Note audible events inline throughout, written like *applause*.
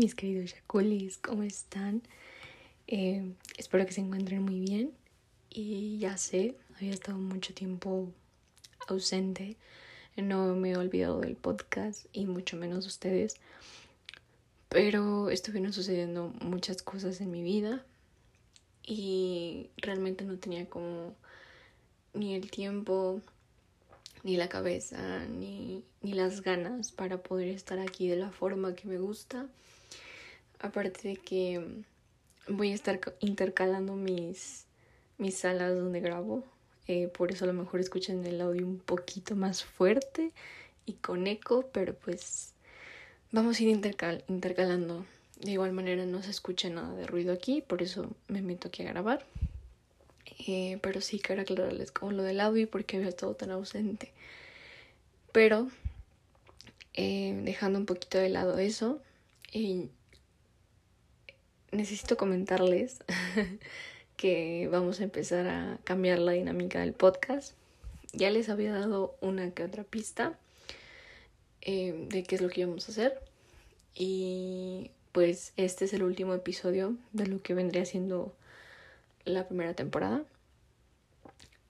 mis queridos yaculis, ¿cómo están? Eh, espero que se encuentren muy bien. Y ya sé, había estado mucho tiempo ausente, no me he olvidado del podcast y mucho menos ustedes. Pero estuvieron sucediendo muchas cosas en mi vida y realmente no tenía como ni el tiempo ni la cabeza, ni, ni las ganas para poder estar aquí de la forma que me gusta. Aparte de que voy a estar intercalando mis, mis salas donde grabo. Eh, por eso a lo mejor escuchan el audio un poquito más fuerte y con eco, pero pues vamos a ir intercal intercalando. De igual manera no se escucha nada de ruido aquí, por eso me meto aquí a grabar. Eh, pero sí quiero aclararles como lo del audio porque había estado tan ausente. Pero eh, dejando un poquito de lado eso, necesito comentarles *laughs* que vamos a empezar a cambiar la dinámica del podcast. Ya les había dado una que otra pista eh, de qué es lo que íbamos a hacer. Y pues este es el último episodio de lo que vendría siendo la primera temporada.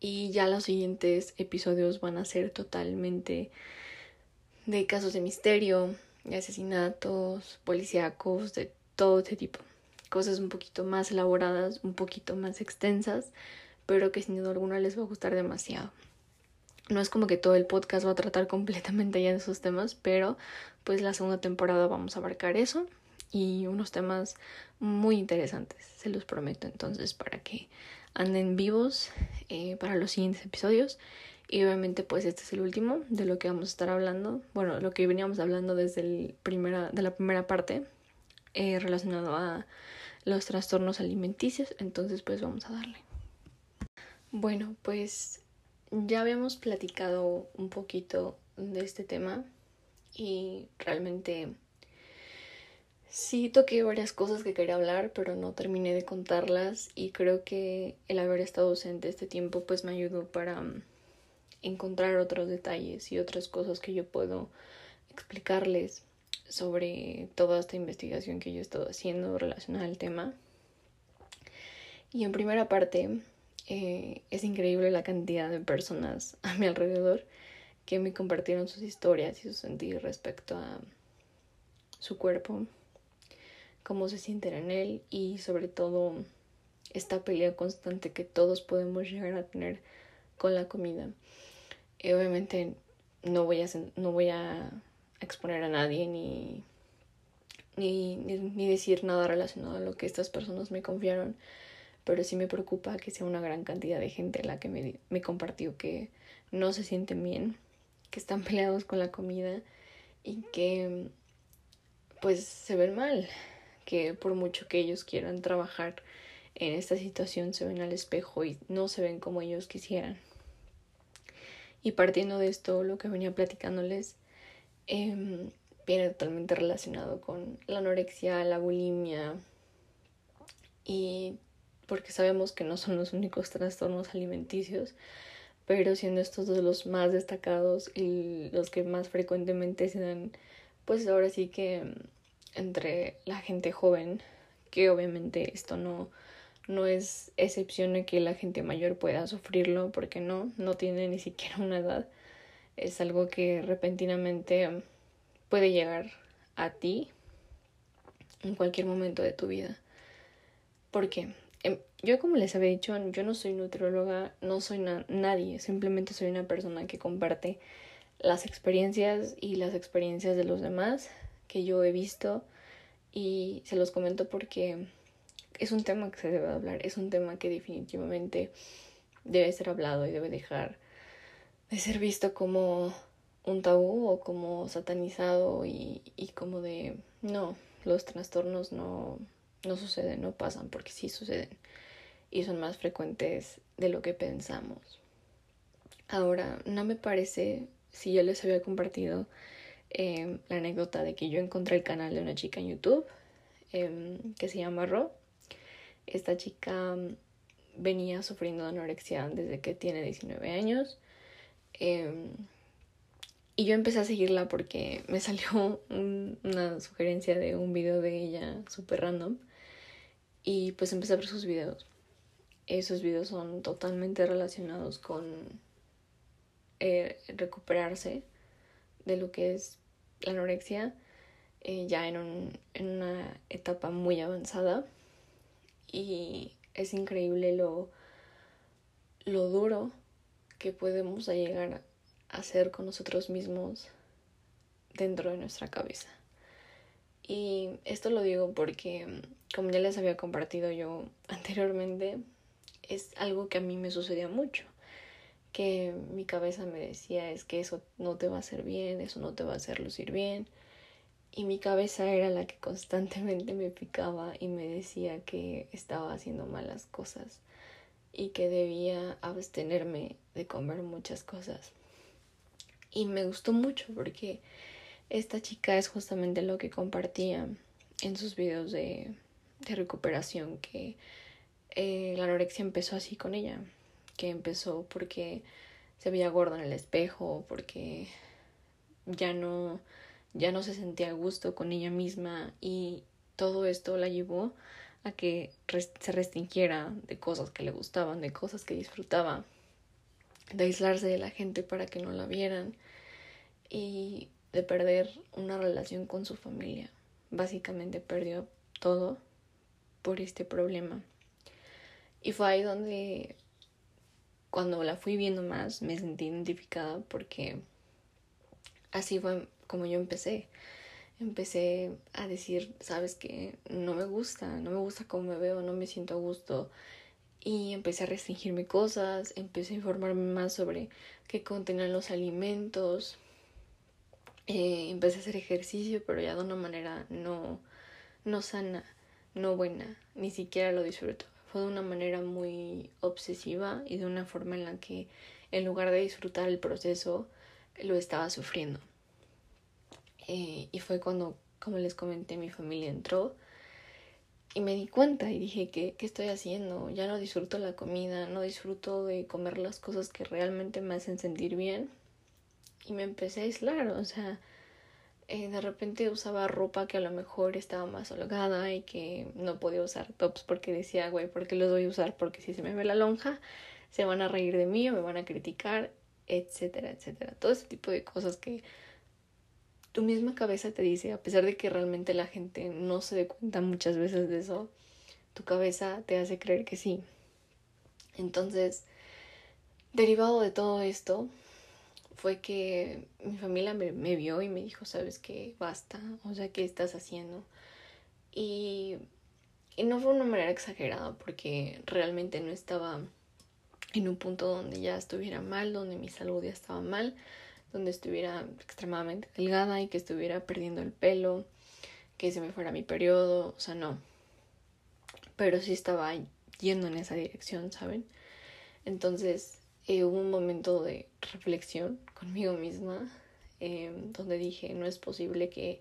Y ya los siguientes episodios van a ser totalmente de casos de misterio, de asesinatos, policíacos, de todo este tipo. Cosas un poquito más elaboradas, un poquito más extensas, pero que sin duda alguna les va a gustar demasiado. No es como que todo el podcast va a tratar *laughs* completamente ya de esos temas, pero pues la segunda temporada vamos a abarcar eso y unos temas muy interesantes, se los prometo entonces para que anden vivos eh, para los siguientes episodios y obviamente pues este es el último de lo que vamos a estar hablando, bueno, lo que veníamos hablando desde el primera, de la primera parte eh, relacionado a los trastornos alimenticios, entonces pues vamos a darle. Bueno, pues ya habíamos platicado un poquito de este tema y realmente Sí, toqué varias cosas que quería hablar, pero no terminé de contarlas y creo que el haber estado ausente este tiempo pues me ayudó para mm, encontrar otros detalles y otras cosas que yo puedo explicarles sobre toda esta investigación que yo he estado haciendo relacionada al tema. Y en primera parte, eh, es increíble la cantidad de personas a mi alrededor que me compartieron sus historias y sus sentir respecto a su cuerpo, cómo se sienten en él y sobre todo esta pelea constante que todos podemos llegar a tener con la comida. Y obviamente no voy a, no voy a exponer a nadie ni, ni, ni, decir nada relacionado a lo que estas personas me confiaron, pero sí me preocupa que sea una gran cantidad de gente la que me, me compartió que no se sienten bien, que están *laughs* peleados con la comida y que pues se ven mal que por mucho que ellos quieran trabajar en esta situación se ven al espejo y no se ven como ellos quisieran. Y partiendo de esto, lo que venía platicándoles eh, viene totalmente relacionado con la anorexia, la bulimia y porque sabemos que no son los únicos trastornos alimenticios, pero siendo estos dos los más destacados y los que más frecuentemente se dan, pues ahora sí que entre la gente joven, que obviamente esto no, no es excepción de que la gente mayor pueda sufrirlo, porque no, no tiene ni siquiera una edad. Es algo que repentinamente puede llegar a ti en cualquier momento de tu vida. Porque em, yo como les había dicho, yo no soy nutrióloga, no soy nadie, simplemente soy una persona que comparte las experiencias y las experiencias de los demás que yo he visto y se los comento porque es un tema que se debe hablar, es un tema que definitivamente debe ser hablado y debe dejar de ser visto como un tabú o como satanizado y, y como de no, los trastornos no, no suceden, no pasan porque sí suceden y son más frecuentes de lo que pensamos. Ahora, no me parece, si yo les había compartido Em, la anécdota de que yo encontré el canal de una chica en YouTube em, que se llama Ro. Esta chica mm, venía sufriendo de anorexia desde que tiene 19 años. Em, Y yo empecé a seguirla porque me salió *laughs* una sugerencia de un video de ella súper random. Y pues empecé a ver sus videos. Esos videos son totalmente relacionados con eh, recuperarse de lo que es la anorexia eh, ya en, un, en una etapa muy avanzada. Y es increíble lo, lo duro que podemos llegar a hacer con nosotros mismos dentro de nuestra cabeza. Y esto lo digo porque, como ya les había compartido yo *laughs* anteriormente, es algo que a mí me sucedía mucho. Que mi cabeza me decía es que eso no te va a hacer bien, eso no te va a hacer lucir bien. Y mi cabeza era la que *laughs* constantemente me picaba y me decía que estaba haciendo malas cosas y que debía abstenerme de comer muchas cosas. Y me gustó mucho porque esta chica es justamente lo que compartía en sus videos de, de recuperación, que eh, la anorexia empezó así con ella, que empezó porque se veía gorda en el espejo, porque ya no, ya no se sentía a gusto con ella misma y todo esto la llevó a que se restringiera de cosas que le gustaban, de cosas que disfrutaba, de aislarse de la gente para que no la vieran y de perder una relación con su familia. Básicamente perdió todo por este problema. Y fue ahí donde cuando la fui viendo más me sentí identificada porque así fue como yo empecé empecé a decir, sabes que no me gusta, no me gusta cómo me veo, no me siento a gusto. Y empecé a restringirme cosas, empecé a informarme más sobre qué contenían los alimentos. Eh, empecé a hacer ejercicio, pero ya de una manera no, no sana, no buena, ni siquiera lo disfruto. Fue de una manera muy obsesiva y de una forma en la que en lugar de disfrutar el proceso, lo estaba sufriendo. Eh, y fue cuando, como les comenté, mi familia entró y me di cuenta y dije, ¿qué, ¿qué estoy haciendo? Ya no disfruto la comida, no disfruto de comer las cosas que realmente me hacen sentir bien. Y me empecé a aislar, o sea, eh, de repente usaba ropa que a lo mejor estaba más holgada y que no podía usar tops porque decía, güey, ¿por qué los voy a usar? Porque si se me ve la lonja, se van a reír de mí o me van a criticar, etcétera, etcétera. Todo ese tipo de cosas que tu misma cabeza te dice, a pesar de que realmente la gente no se dé cuenta muchas veces de eso, tu cabeza te hace creer que sí. Entonces, derivado de todo esto, fue que mi familia me, vio y me dijo, sabes que basta, o sea, ¿qué estás haciendo? Y, y no fue una manera exagerada porque realmente no estaba en un punto donde ya estuviera mal, donde mi salud ya estaba mal, donde estuviera extremadamente delgada y que estuviera perdiendo el pelo, que se me fuera mi periodo, o sea, no. Pero sí estaba yendo en esa dirección, ¿saben? Entonces eh, hubo un momento de reflexión conmigo misma em, donde dije, no es posible que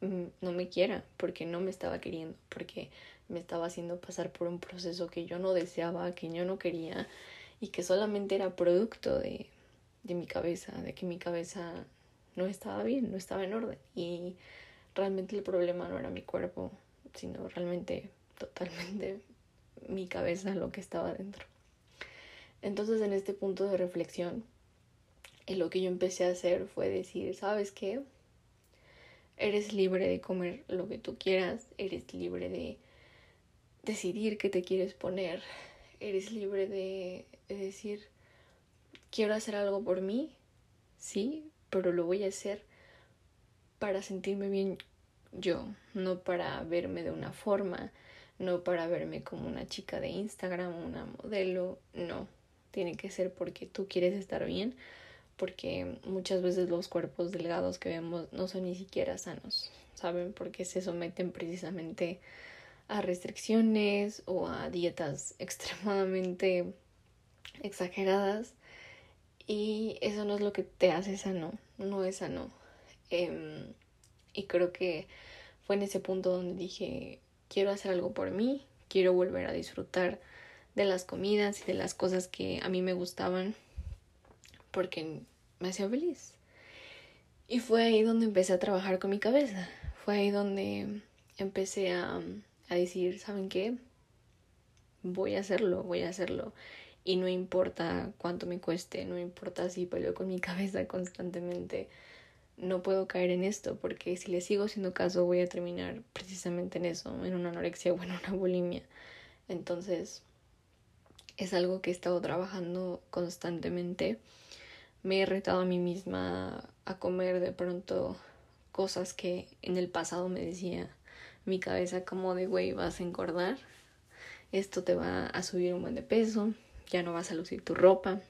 mm, no me quiera, porque no me estaba queriendo, porque me estaba haciendo pasar por un proceso que yo no deseaba, que yo no quería y que solamente era producto de, de mi cabeza, de que mi cabeza no estaba bien, no estaba en orden. Y realmente el problema no era mi cuerpo, sino realmente totalmente *laughs* mi cabeza, lo que estaba dentro. Entonces en este punto de reflexión, lo que yo empecé a hacer fue decir, ¿sabes qué? Eres libre de comer lo que tú quieras, eres libre de decidir qué te quieres poner, eres libre de, de decir, quiero hacer algo por mí, sí, pero lo voy a hacer para sentirme bien yo, no para verme de una forma, no para verme como una chica de Instagram, una modelo, no, tiene que ser porque tú quieres estar bien, porque muchas veces los cuerpos delgados que vemos no son ni siquiera sanos, ¿saben? Porque se someten precisamente a restricciones o a dietas *laughs* extremadamente exageradas y eso no es lo que te hace sano, no es sano. Em, y creo que fue en ese punto donde dije, quiero hacer algo por mí, quiero volver a disfrutar de las comidas y de las cosas que a mí me gustaban porque me hacía feliz. Y fue ahí donde empecé a trabajar con mi cabeza. Fue ahí donde empecé a, a decir, ¿saben qué? Voy a hacerlo, voy a hacerlo. Y no importa cuánto me cueste, no importa si peleo con mi *laughs* cabeza constantemente, no puedo caer en esto, porque si le sigo haciendo caso voy a terminar precisamente en eso, en una anorexia o en una bulimia. Entonces, es algo que he estado trabajando constantemente. Me he retado a mí misma a comer de pronto cosas que en el pasado me decía mi cabeza como de, güey, vas a engordar, esto te va a subir un buen de peso, ya no vas a lucir tu ropa.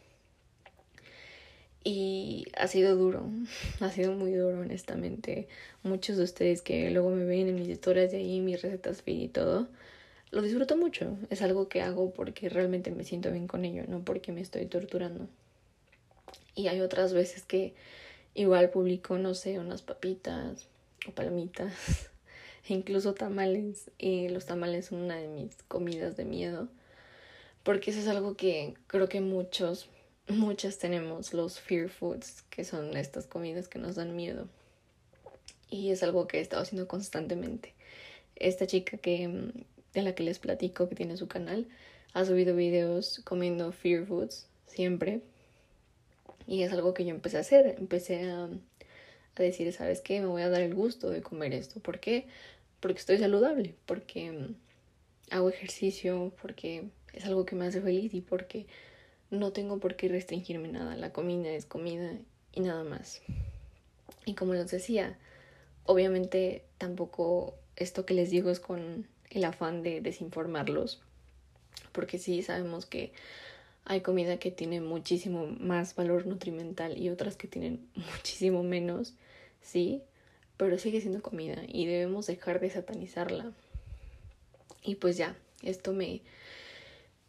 Y ha sido duro, *laughs* ha sido muy duro, honestamente. Muchos de ustedes que luego me ven en mis historias de ahí, mis recetas fit y todo, lo disfruto mucho. Es algo que hago porque realmente me siento bien con ello, no porque me estoy torturando. Y hay otras veces que igual publico, no sé, unas papitas o palomitas, *laughs* e incluso tamales. Y los tamales son una de mis comidas de miedo, porque eso es algo que creo que muchos, muchas tenemos, los fear foods, que son estas comidas que nos dan miedo. Y es algo que he estado haciendo constantemente. Esta chica que de la que les platico que tiene su canal, ha subido videos comiendo fear foods siempre. Y es algo que yo empecé a hacer. Empecé a, a decir, ¿sabes qué? Me voy a dar el gusto de comer esto. ¿Por qué? Porque estoy saludable, porque hago ejercicio, porque es algo que me hace feliz y porque no tengo por qué restringirme nada. La comida es comida y nada más. Y como les decía, obviamente tampoco esto que les digo es con el afán de desinformarlos, porque sí sabemos que hay comida que tiene muchísimo más valor nutrimental y otras que tienen *laughs* muchísimo menos, sí, pero sigue siendo comida y debemos dejar de satanizarla. Y pues ya, esto me,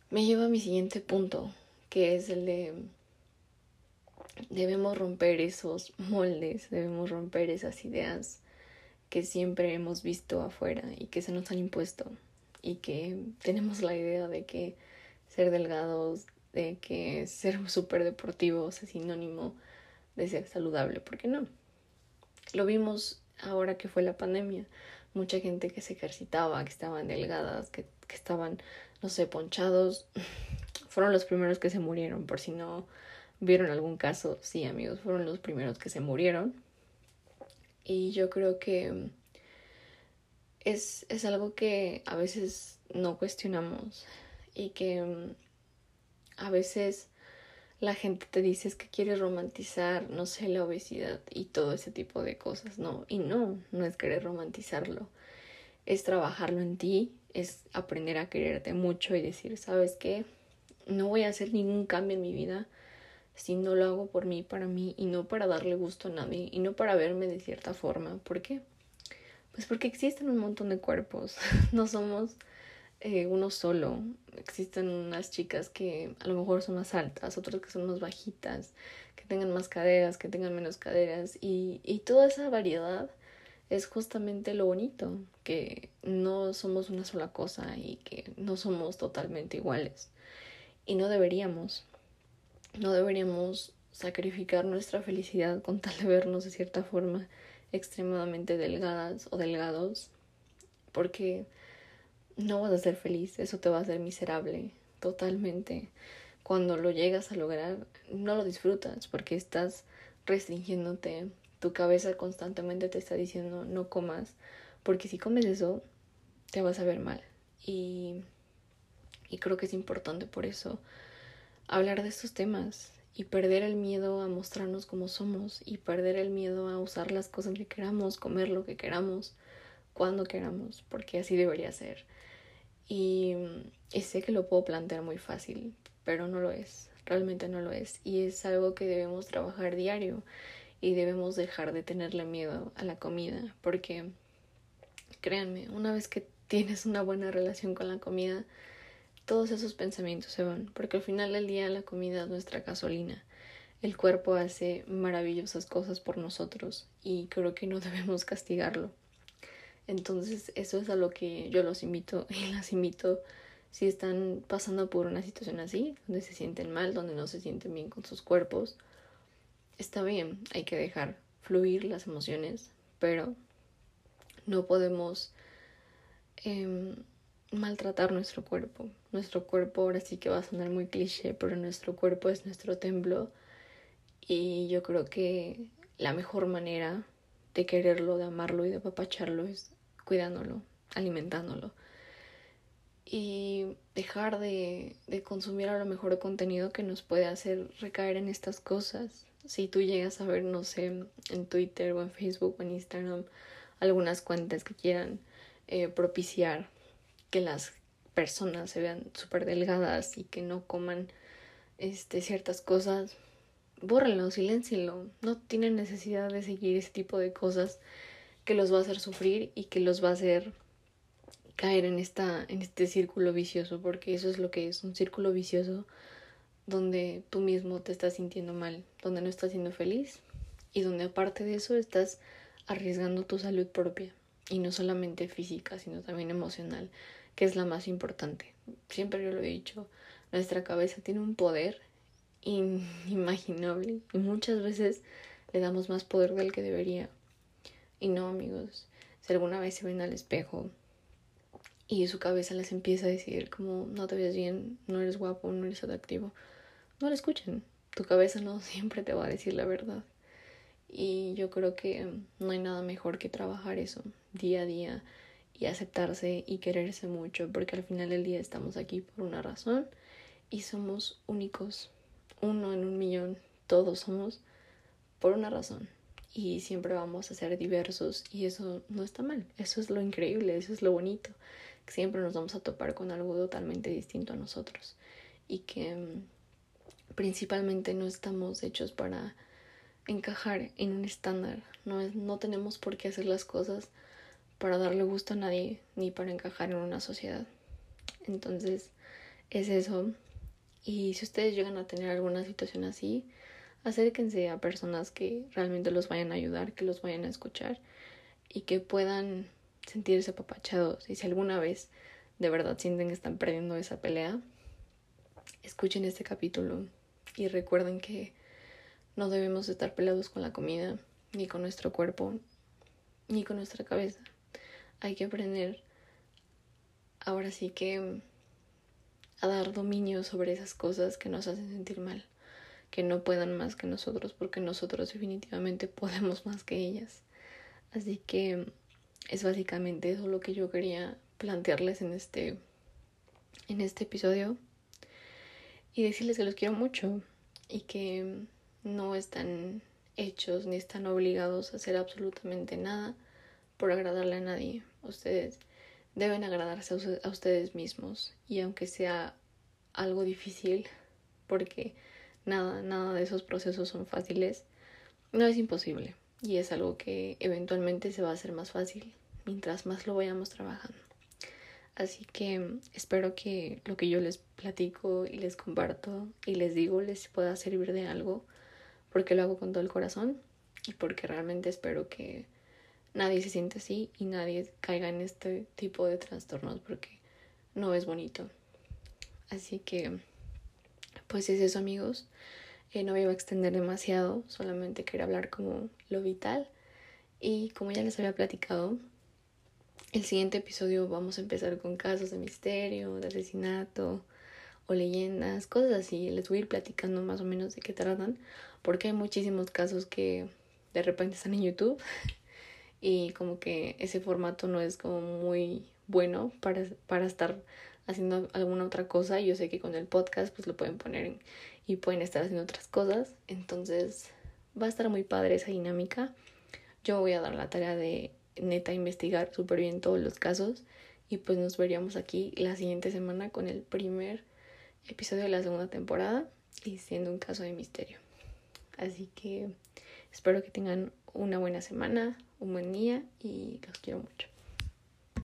me lleva a mi siguiente punto, que es el de debemos romper esos moldes, debemos romper esas ideas que siempre hemos visto afuera y que se nos han impuesto y que tenemos la idea de que ser delgados, de que ser súper deportivos es sinónimo de ser saludable, ¿por qué no? Lo vimos ahora que fue la pandemia, mucha gente que se ejercitaba, que estaban delgadas, que, que estaban, no sé, ponchados, *laughs* fueron los primeros que se murieron, por si no vieron algún caso, sí amigos, fueron los primeros que se murieron. Y yo creo que es, es algo que a veces no cuestionamos y que mm, a veces la gente te dice es que quieres romantizar, no sé, la obesidad y todo ese tipo de cosas, ¿no? Y no, no es querer romantizarlo, es trabajarlo en ti, es aprender a quererte mucho y decir, ¿sabes qué? No voy a hacer ningún cambio en mi vida si no lo hago por mí, para mí y no para darle gusto a nadie y no para verme de cierta forma. ¿Por qué? Pues porque existen un montón de cuerpos, *laughs* no somos eh, uno solo. Existen unas chicas que a lo mejor son más altas, otras que son más bajitas, que tengan más caderas, que tengan menos caderas y, y toda esa variedad es justamente lo bonito, que no somos una sola cosa y que no somos totalmente iguales. Y no deberíamos. No deberíamos sacrificar nuestra felicidad con tal de vernos de cierta forma extremadamente delgadas o delgados, porque no vas a ser feliz, eso te va a hacer miserable totalmente. Cuando lo llegas a lograr, no lo disfrutas porque estás restringiéndote, tu cabeza constantemente te está diciendo no comas, porque si comes eso, te vas a ver mal. Y, y creo que es importante por eso hablar de estos temas y perder el miedo a mostrarnos como somos y perder el miedo a usar las cosas que queramos, comer lo que queramos, cuando queramos, porque así debería ser. Y, y, sé que lo puedo plantear muy fácil, pero no lo es, realmente no lo es. Y es algo que debemos trabajar diario y debemos dejar de tenerle miedo a la comida, porque créanme, una vez que tienes una buena relación con la comida, todos esos pensamientos se van, porque al final del día la comida es nuestra gasolina. El cuerpo hace maravillosas cosas por nosotros y creo que no *laughs* debemos castigarlo. Entonces eso es a lo que yo los invito *laughs* y las invito si están pasando por una situación así, donde se sienten mal, donde no se sienten bien con sus cuerpos. Está bien, hay que dejar fluir las emociones, pero no podemos em, maltratar nuestro cuerpo. Nuestro cuerpo ahora sí que va a sonar muy cliché, pero nuestro cuerpo es nuestro templo y yo creo que la mejor manera de quererlo, de amarlo y de apapacharlo es cuidándolo, alimentándolo. Y dejar de, de consumir a lo mejor contenido que nos puede hacer recaer en estas cosas. Si tú llegas a ver, no sé, en Twitter o en Facebook o en Instagram, algunas cuentas que quieran eh, propiciar que las personas se vean súper delgadas y que no coman este, ciertas cosas, bórrenlo, siléncienlo. No tienen necesidad de seguir ese tipo de cosas que los va a hacer sufrir y que los va a hacer caer en esta en este círculo vicioso, porque eso es lo que es, un círculo vicioso donde tú mismo te estás sintiendo mal, donde no estás siendo feliz y donde aparte de eso estás arriesgando tu salud propia y no solamente física, sino también emocional, que es la más importante. Siempre yo lo he dicho, nuestra cabeza tiene un poder inimaginable *laughs* y muchas veces le damos más poder del que debería. Y no, amigos, si alguna vez se ven al espejo y su cabeza les empieza a decir como no te ves bien, no eres guapo, no eres atractivo, no lo escuchen. Tu cabeza no *laughs* siempre te va a decir la verdad. Y yo creo que no hay nada mejor que trabajar eso día a día y aceptarse y quererse mucho, porque al final del día estamos aquí por una razón y somos únicos uno en un millón, todos somos por una razón y siempre vamos a ser diversos y eso no está mal, eso es lo increíble, eso es lo bonito, que siempre nos vamos a topar con algo totalmente distinto a nosotros y que mm, principalmente no estamos hechos para encajar en un estándar, no, es, no tenemos por qué hacer las cosas para darle gusto a nadie ni para encajar en una sociedad. Entonces es eso, y si ustedes llegan a tener alguna situación así, acérquense a personas que realmente los vayan a ayudar, que los vayan a escuchar y que puedan sentirse apapachados. Y si alguna vez de verdad sienten que están perdiendo esa pelea, escuchen este capítulo y recuerden que no debemos estar peleados con la comida, ni con nuestro cuerpo, ni con nuestra cabeza. Hay que aprender ahora sí que a dar dominio sobre esas cosas que nos hacen sentir mal, que no puedan más que nosotros, porque nosotros definitivamente *laughs* podemos más que ellas. Así que es básicamente eso lo que yo quería plantearles en este en este episodio y decirles que los quiero mucho y que no están hechos ni están obligados a hacer absolutamente nada por agradarle a nadie. Ustedes deben agradarse a ustedes mismos y aunque sea algo difícil porque nada, nada de esos procesos son fáciles, no es imposible y es algo que eventualmente se va a hacer más fácil mientras más lo vayamos trabajando. Así que espero que lo que yo les platico y les comparto y les digo les pueda servir de algo porque lo hago con todo el corazón y porque realmente espero que nadie se siente así y nadie caiga en este tipo de trastornos porque no es bonito. Así que, pues es eso amigos. Eh, no me iba a extender demasiado, solamente quería hablar como lo vital. Y como ya les había platicado, el siguiente episodio vamos a empezar con casos de misterio, de asesinato o leyendas, cosas así. Les voy a ir platicando más o menos de qué tratan, porque hay muchísimos casos que de repente están en YouTube *laughs* y como que ese formato no es como muy bueno para, para estar haciendo alguna otra cosa. Yo sé que con el podcast pues lo pueden poner y pueden estar haciendo otras cosas. Entonces va a estar muy padre esa dinámica. Yo voy a dar la tarea de neta investigar súper bien todos los casos y pues nos veríamos aquí la siguiente semana con el primer episodio de la segunda temporada y siendo un caso de misterio. Así que espero que tengan una buena semana, un buen día y los quiero mucho.